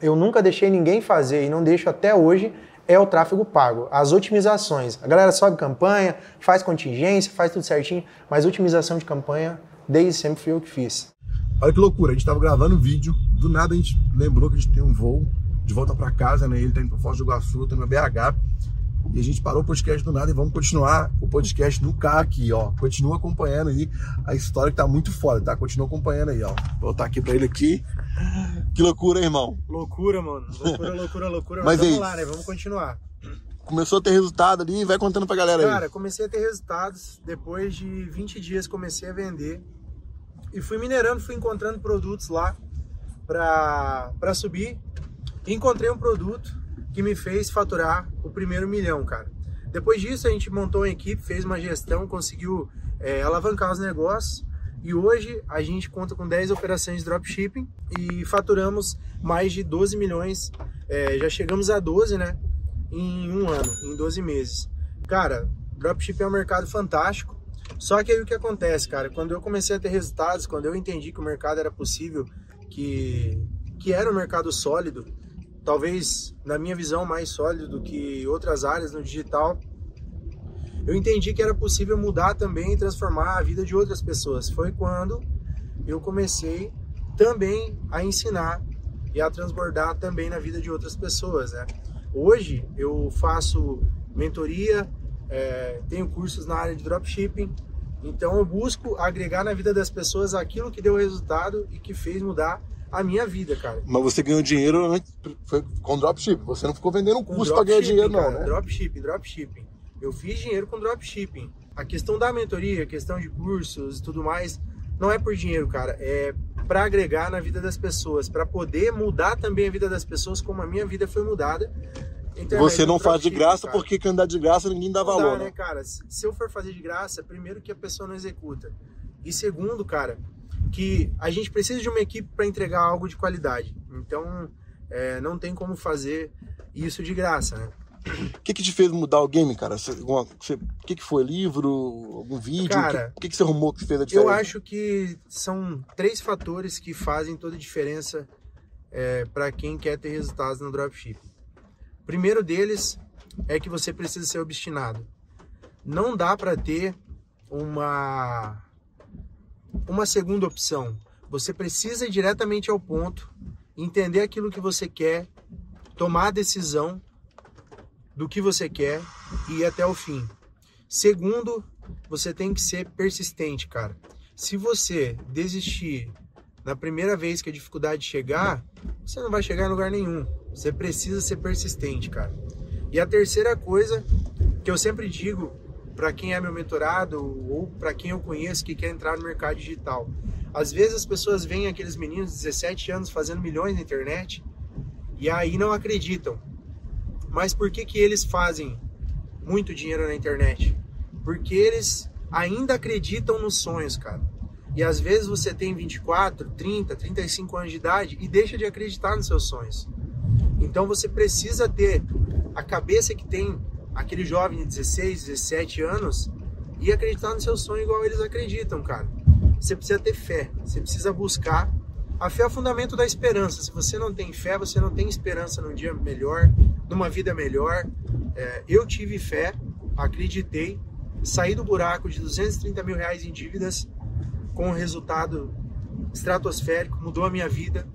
eu nunca deixei ninguém fazer e não deixo até hoje é o tráfego pago, as otimizações. A galera sobe campanha, faz contingência, faz tudo certinho, mas otimização de campanha, desde sempre fui eu que fiz. Olha que loucura, a gente tava gravando um vídeo, do nada a gente lembrou que a gente tem um voo de volta pra casa, né? Ele tá indo pra Foz do Iguaçu, tô no BH. E a gente parou o podcast do nada e vamos continuar o podcast no carro aqui, ó. Continua acompanhando aí a história que tá muito foda, tá? Continua acompanhando aí, ó. Vou botar aqui pra ele aqui. Que loucura, hein, irmão? Loucura, mano. Loucura, loucura, loucura. Mas vamos é lá, né? Vamos continuar. Começou a ter resultado ali, vai contando pra galera aí. Cara, comecei a ter resultados. Depois de 20 dias comecei a vender. E fui minerando, fui encontrando produtos lá pra, pra subir. Encontrei um produto que me fez faturar o primeiro milhão, cara. Depois disso, a gente montou uma equipe, fez uma gestão, conseguiu é, alavancar os negócios. E hoje a gente conta com 10 operações de dropshipping e faturamos mais de 12 milhões. É, já chegamos a 12, né? Em um ano, em 12 meses. Cara, dropshipping é um mercado fantástico. Só que aí o que acontece, cara? Quando eu comecei a ter resultados, quando eu entendi que o mercado era possível, que, que era um mercado sólido, talvez na minha visão mais sólido do que outras áreas no digital, eu entendi que era possível mudar também e transformar a vida de outras pessoas. Foi quando eu comecei também a ensinar e a transbordar também na vida de outras pessoas, né? Hoje eu faço mentoria, é, tenho cursos na área de dropshipping, Então eu busco agregar na vida das pessoas aquilo que deu resultado e que fez mudar a minha vida, cara. Mas você ganhou dinheiro foi com dropship. Você não ficou vendendo um curso para ganhar dropshipping, dinheiro, não, cara, né? Dropshipping, dropshipping. Eu fiz dinheiro com dropshipping. A questão da mentoria, a questão de cursos e tudo mais, não é por dinheiro, cara. É para agregar na vida das pessoas, para poder mudar também a vida das pessoas, como a minha vida foi mudada. Internet Você do não faz de dropshipping, graça cara. porque quem dá de graça ninguém dá Não valor, dá, né? né, cara? Se eu for fazer de graça, primeiro que a pessoa não executa. E segundo, cara, que a gente precisa de uma equipe para entregar algo de qualidade. Então, é, não tem como fazer isso de graça, né? O que, que te fez mudar o game, cara? O que, que foi? Livro? Algum vídeo? Cara, o que, que, que você arrumou que fez a diferença? Eu acho que são três fatores que fazem toda a diferença para quem quer ter resultados no dropshipping. Primeiro deles é que você precisa ser obstinado. Não dá para ter uma uma segunda opção. Você precisa ir diretamente ao ponto, entender aquilo que você quer, tomar a decisão do que você quer e ir até o fim. Segundo, você tem que ser persistente, cara. Se você desistir na primeira vez que a dificuldade chegar, você não vai chegar em lugar nenhum. Você precisa ser persistente, cara. E a terceira coisa que eu sempre digo para quem é meu mentorado ou para quem eu conheço que quer entrar no mercado digital. Às vezes as pessoas veem aqueles meninos de 17 anos fazendo milhões na internet e aí não acreditam. Mas por que que eles fazem muito dinheiro na internet? Porque eles ainda acreditam nos sonhos, cara. E às vezes você tem 24, 30, 35 anos de idade e deixa de acreditar nos seus sonhos. Então você precisa ter a cabeça que tem aquele jovem de 16, 17 anos e acreditar no seu sonho igual eles acreditam, cara. Você precisa ter fé, você precisa buscar. A fé é o fundamento da esperança. Se você não tem fé, você não tem esperança num dia melhor, numa vida melhor. É, eu tive fé, acreditei, saí do buraco de 230 mil reais em dívidas com um resultado estratosférico, mudou a minha vida,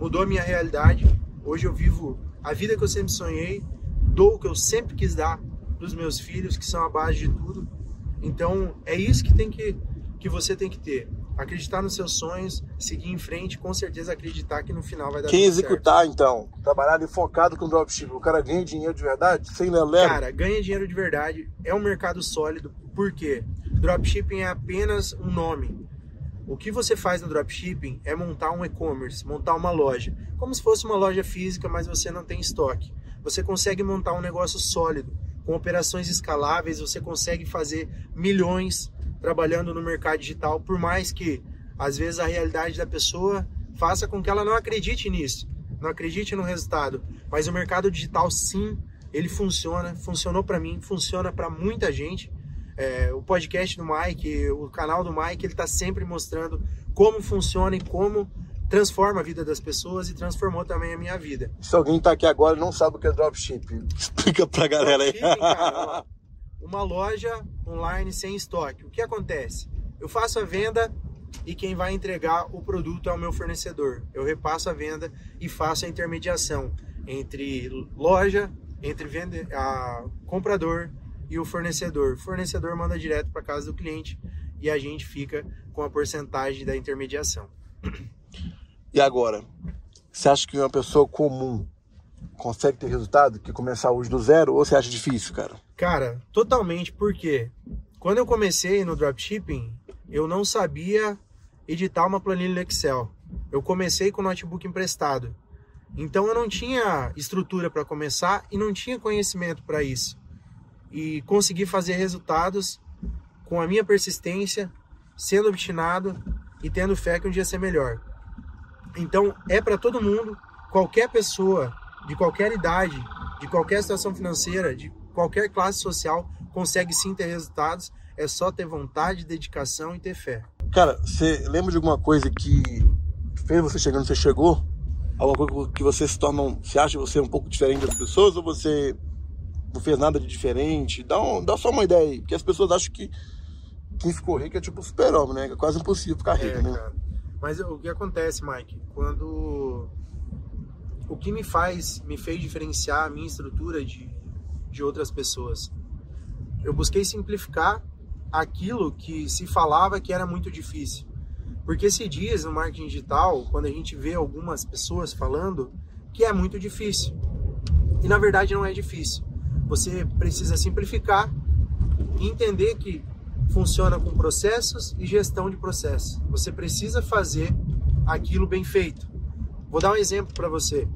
mudou a minha realidade. Hoje eu vivo a vida que eu sempre sonhei, dou o que eu sempre quis dar para os meus filhos, que são a base de tudo. Então é isso que tem que que você tem que ter. Acreditar nos seus sonhos, seguir em frente, com certeza acreditar que no final vai dar Quem tudo certo. executar, então, trabalhar ali focado com dropshipping, o cara ganha dinheiro de verdade, sem lelé. Cara, ganha dinheiro de verdade, é um mercado sólido, por quê? Dropshipping é apenas um nome. O que você faz no dropshipping é montar um e-commerce, montar uma loja. Como se fosse uma loja física, mas você não tem estoque. Você consegue montar um negócio sólido, com operações escaláveis, você consegue fazer milhões trabalhando no mercado digital, por mais que às vezes a realidade da pessoa faça com que ela não acredite nisso, não acredite no resultado. Mas o mercado digital, sim, ele funciona, funcionou para mim, funciona para muita gente. É, o podcast do Mike, o canal do Mike, ele está sempre mostrando como funciona e como transforma a vida das pessoas e transformou também a minha vida. Se alguém tá aqui agora e não sabe o que é dropshipping, explica pra galera aí. Cara, uma loja online sem estoque. O que acontece? Eu faço a venda e quem vai entregar o produto é o meu fornecedor. Eu repasso a venda e faço a intermediação entre loja, entre vende, a comprador e o fornecedor. O fornecedor manda direto para casa do cliente e a gente fica com a porcentagem da intermediação. E agora, você acha que uma pessoa comum consegue ter resultado que começar hoje do zero ou você acha difícil, cara? Cara, totalmente, porque quando eu comecei no dropshipping, eu não sabia editar uma planilha no Excel. Eu comecei com o notebook emprestado. Então eu não tinha estrutura para começar e não tinha conhecimento para isso. E consegui fazer resultados com a minha persistência, sendo obstinado e tendo fé que um dia ia ser melhor. Então é para todo mundo, qualquer pessoa de qualquer idade, de qualquer situação financeira, de qualquer classe social consegue sim ter resultados. É só ter vontade, dedicação e ter fé. Cara, você lembra de alguma coisa que fez você chegar onde você chegou? Alguma coisa que você se torna, você acha você um pouco diferente das pessoas ou você não fez nada de diferente? Dá, um- dá só uma ideia aí, porque as pessoas acham que quem ficou rico é tipo super-homem, né? É quase impossível ficar rico, É, né? cara. Mas o que acontece, Mike? Quando o que me faz, me fez diferenciar a minha estrutura de, de outras pessoas. Eu busquei simplificar aquilo que se falava que era muito difícil. Porque se diz no marketing digital, quando a gente vê algumas pessoas falando, que é muito difícil. E na verdade não é difícil. Você precisa simplificar e entender que funciona com processos e gestão de processos. Você precisa fazer aquilo bem feito. Vou dar um exemplo para você.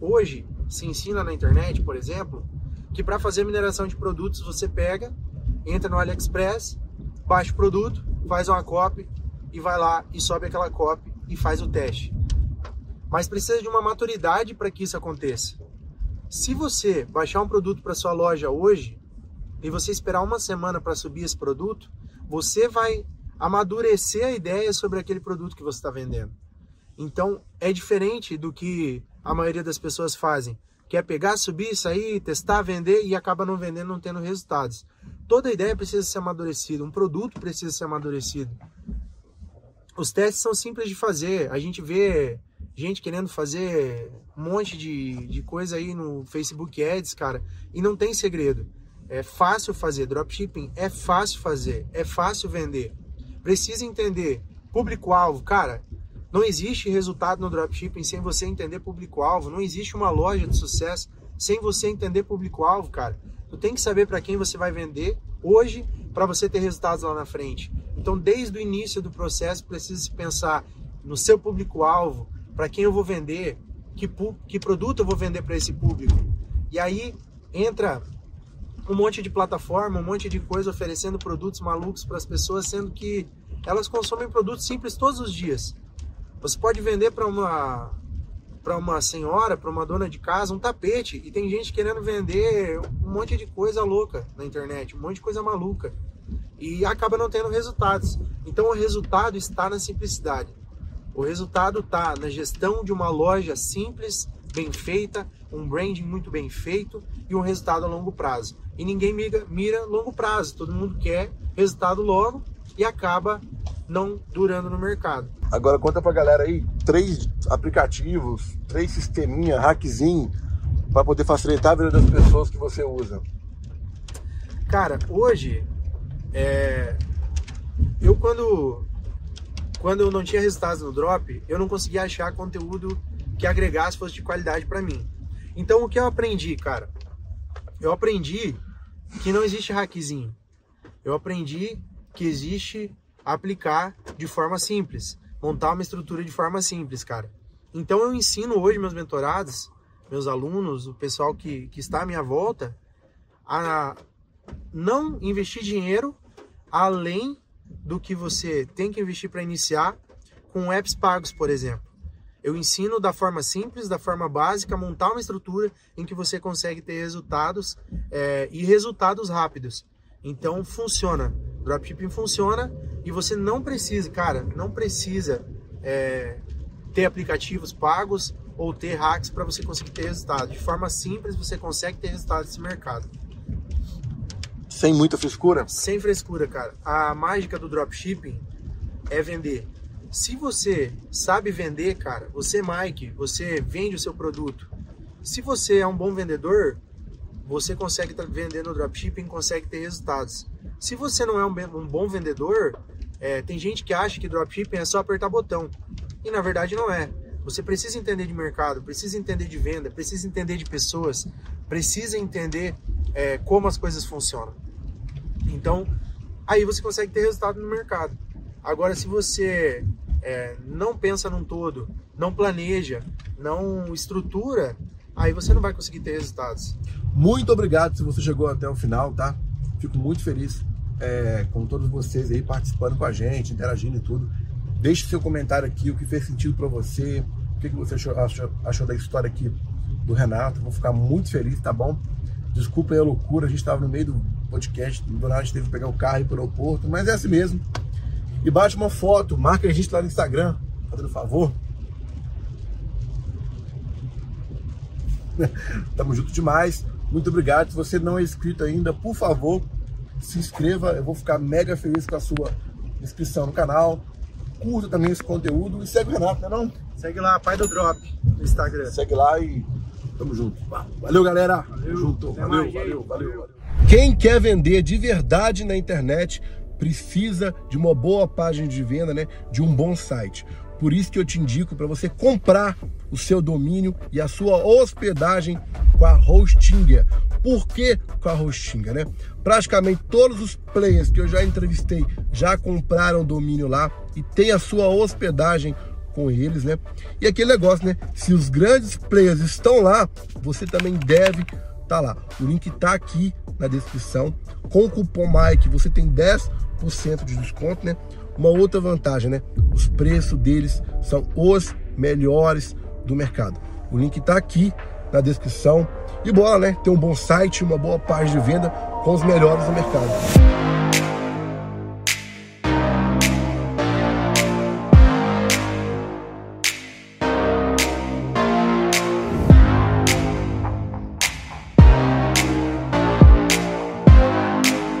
Hoje se ensina na internet, por exemplo, que para fazer mineração de produtos você pega, entra no AliExpress, baixa o produto, faz uma copy e vai lá e sobe aquela copy e faz o teste. Mas precisa de uma maturidade para que isso aconteça. Se você baixar um produto para sua loja hoje e você esperar uma semana para subir esse produto, você vai amadurecer a ideia sobre aquele produto que você está vendendo. Então é diferente do que a maioria das pessoas fazem, que é pegar, subir, sair, testar, vender e acaba não vendendo, não tendo resultados. Toda ideia precisa ser amadurecida, um produto precisa ser amadurecido. Os testes são simples de fazer. A gente vê gente querendo fazer um monte de, de coisa aí no Facebook Ads, cara, e não tem segredo. É fácil fazer dropshipping, é fácil fazer, é fácil vender. Precisa entender público-alvo, cara. Não existe resultado no dropshipping sem você entender público-alvo. Não existe uma loja de sucesso sem você entender público-alvo, cara. Tu tem que saber para quem você vai vender hoje para você ter resultados lá na frente. Então, desde o início do processo, precisa se pensar no seu público-alvo, para quem eu vou vender, que, que produto eu vou vender para esse público. E aí entra um monte de plataforma, um monte de coisa oferecendo produtos malucos para as pessoas, sendo que elas consomem produtos simples todos os dias. Você pode vender para uma para uma senhora, para uma dona de casa, um tapete, e tem gente querendo vender um monte de coisa louca na internet, um monte de coisa maluca. E acaba não tendo resultados. Então o resultado está na simplicidade. O resultado está na gestão de uma loja simples, bem feita, um branding muito bem feito e um resultado a longo prazo. E ninguém mira, mira longo prazo, todo mundo quer resultado logo e acaba não durando no mercado. Agora conta pra galera aí três aplicativos, três sisteminha, hackzinho para poder facilitar a vida das pessoas que você usa. Cara, hoje é... eu quando quando eu não tinha resultados no drop, eu não conseguia achar conteúdo que agregasse fosse de qualidade para mim. Então o que eu aprendi, cara? Eu aprendi que não existe hackzinho. Eu aprendi que existe aplicar de forma simples, montar uma estrutura de forma simples, cara. Então eu ensino hoje meus mentorados, meus alunos, o pessoal que, que está à minha volta, a não investir dinheiro além do que você tem que investir para iniciar com apps pagos, por exemplo. Eu ensino da forma simples, da forma básica, montar uma estrutura em que você consegue ter resultados é, e resultados rápidos. Então funciona. Dropshipping funciona e você não precisa, cara, não precisa é, ter aplicativos pagos ou ter hacks para você conseguir ter resultado. De forma simples você consegue ter resultado nesse mercado. Sem muita frescura? Sem frescura, cara. A mágica do dropshipping é vender. Se você sabe vender, cara, você, Mike, você vende o seu produto. Se você é um bom vendedor, você consegue vender no dropshipping, consegue ter resultados. Se você não é um, um bom vendedor, é, tem gente que acha que dropshipping é só apertar botão. E na verdade não é. Você precisa entender de mercado, precisa entender de venda, precisa entender de pessoas, precisa entender é, como as coisas funcionam. Então, aí você consegue ter resultado no mercado. Agora, se você é, não pensa num todo, não planeja, não estrutura, aí você não vai conseguir ter resultados. Muito obrigado se você chegou até o final, tá? Fico muito feliz é, com todos vocês aí participando com a gente, interagindo e tudo. Deixe seu comentário aqui, o que fez sentido para você, o que, que você achou, achou, achou da história aqui do Renato. Vou ficar muito feliz, tá bom? Desculpa aí a loucura, a gente estava no meio do podcast, do nada a gente teve que pegar o carro e ir para o aeroporto, mas é assim mesmo. E bate uma foto, marca a gente lá no Instagram, fazendo favor. Tamo junto demais. Muito obrigado. Se você não é inscrito ainda, por favor, se inscreva. Eu vou ficar mega feliz com a sua inscrição no canal. Curta também esse conteúdo e segue o Renato, né não? Segue lá, Pai do Drop, no Instagram. Segue lá e tamo junto. Valeu, galera. Valeu. Tamo junto. Valeu, mais, valeu, valeu, Valeu. valeu. Quem quer vender de verdade na internet precisa de uma boa página de venda, né? De um bom site. Por isso que eu te indico para você comprar o seu domínio e a sua hospedagem com a Hostinger. Por que com a Hostinger, né? Praticamente todos os players que eu já entrevistei já compraram domínio lá e tem a sua hospedagem com eles, né? E aquele negócio, né? Se os grandes players estão lá, você também deve tá lá. O link tá aqui na descrição. Com o cupom Mike você tem 10% de desconto, né? Uma outra vantagem, né? Os preços deles são os melhores do mercado. O link tá aqui na descrição. E bora, né? Ter um bom site, uma boa página de venda com os melhores do mercado.